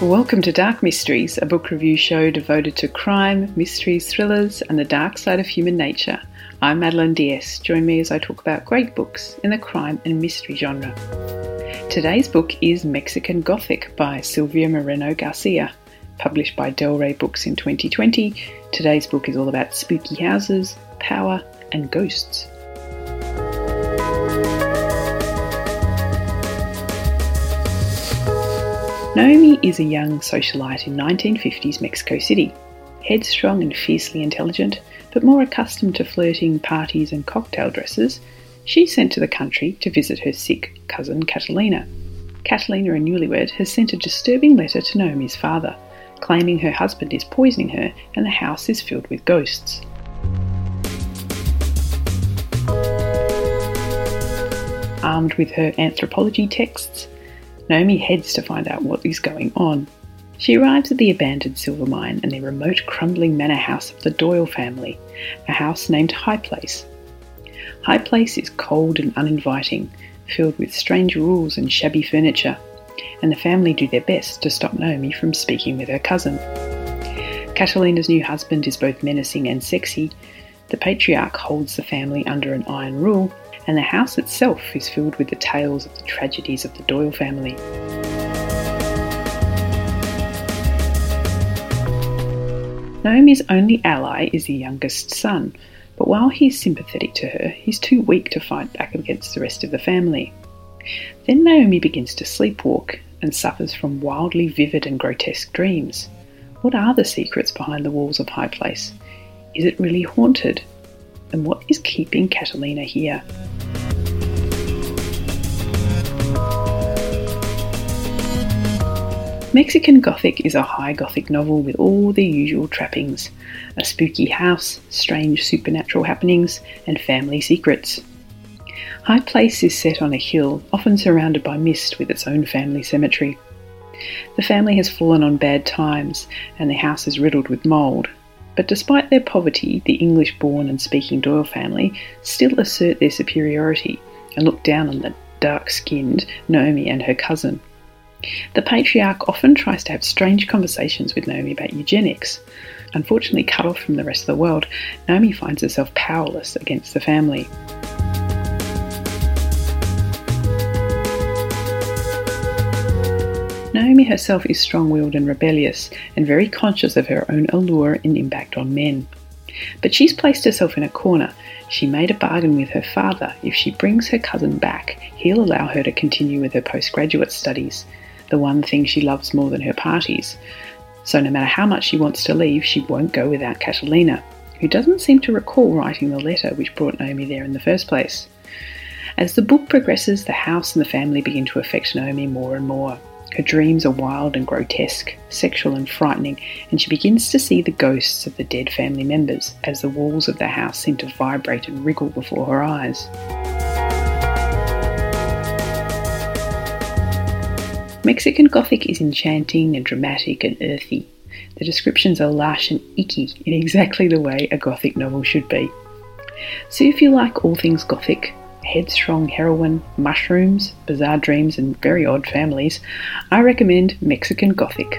Welcome to Dark Mysteries, a book review show devoted to crime, mysteries, thrillers, and the dark side of human nature. I'm Madeline Diaz. Join me as I talk about great books in the crime and mystery genre. Today's book is Mexican Gothic by Silvia Moreno Garcia. Published by Del Rey Books in 2020, today's book is all about spooky houses, power, and ghosts. Naomi is a young socialite in 1950s Mexico City. Headstrong and fiercely intelligent, but more accustomed to flirting, parties, and cocktail dresses, she's sent to the country to visit her sick cousin Catalina. Catalina, a newlywed, has sent a disturbing letter to Naomi's father, claiming her husband is poisoning her and the house is filled with ghosts. Armed with her anthropology texts, Naomi heads to find out what is going on. She arrives at the abandoned silver mine and the remote crumbling manor house of the Doyle family, a house named High Place. High Place is cold and uninviting, filled with strange rules and shabby furniture, and the family do their best to stop Naomi from speaking with her cousin. Catalina's new husband is both menacing and sexy. The patriarch holds the family under an iron rule, and the house itself is filled with the tales of the tragedies of the Doyle family. Naomi's only ally is the youngest son, but while he is sympathetic to her, he's too weak to fight back against the rest of the family. Then Naomi begins to sleepwalk and suffers from wildly vivid and grotesque dreams. What are the secrets behind the walls of High Place? Is it really haunted? And what is keeping Catalina here? Mexican Gothic is a high Gothic novel with all the usual trappings a spooky house, strange supernatural happenings, and family secrets. High Place is set on a hill, often surrounded by mist with its own family cemetery. The family has fallen on bad times, and the house is riddled with mould. But despite their poverty, the English born and speaking Doyle family still assert their superiority and look down on the dark skinned Naomi and her cousin. The patriarch often tries to have strange conversations with Naomi about eugenics. Unfortunately, cut off from the rest of the world, Naomi finds herself powerless against the family. Naomi herself is strong willed and rebellious, and very conscious of her own allure and impact on men. But she's placed herself in a corner. She made a bargain with her father. If she brings her cousin back, he'll allow her to continue with her postgraduate studies the one thing she loves more than her parties. So no matter how much she wants to leave, she won't go without Catalina, who doesn't seem to recall writing the letter which brought Naomi there in the first place. As the book progresses, the house and the family begin to affect Naomi more and more. Her dreams are wild and grotesque, sexual and frightening, and she begins to see the ghosts of the dead family members as the walls of the house seem to vibrate and wriggle before her eyes. Mexican Gothic is enchanting and dramatic and earthy. The descriptions are lush and icky in exactly the way a Gothic novel should be. So if you like all things Gothic, headstrong heroine, mushrooms, bizarre dreams, and very odd families, I recommend Mexican Gothic.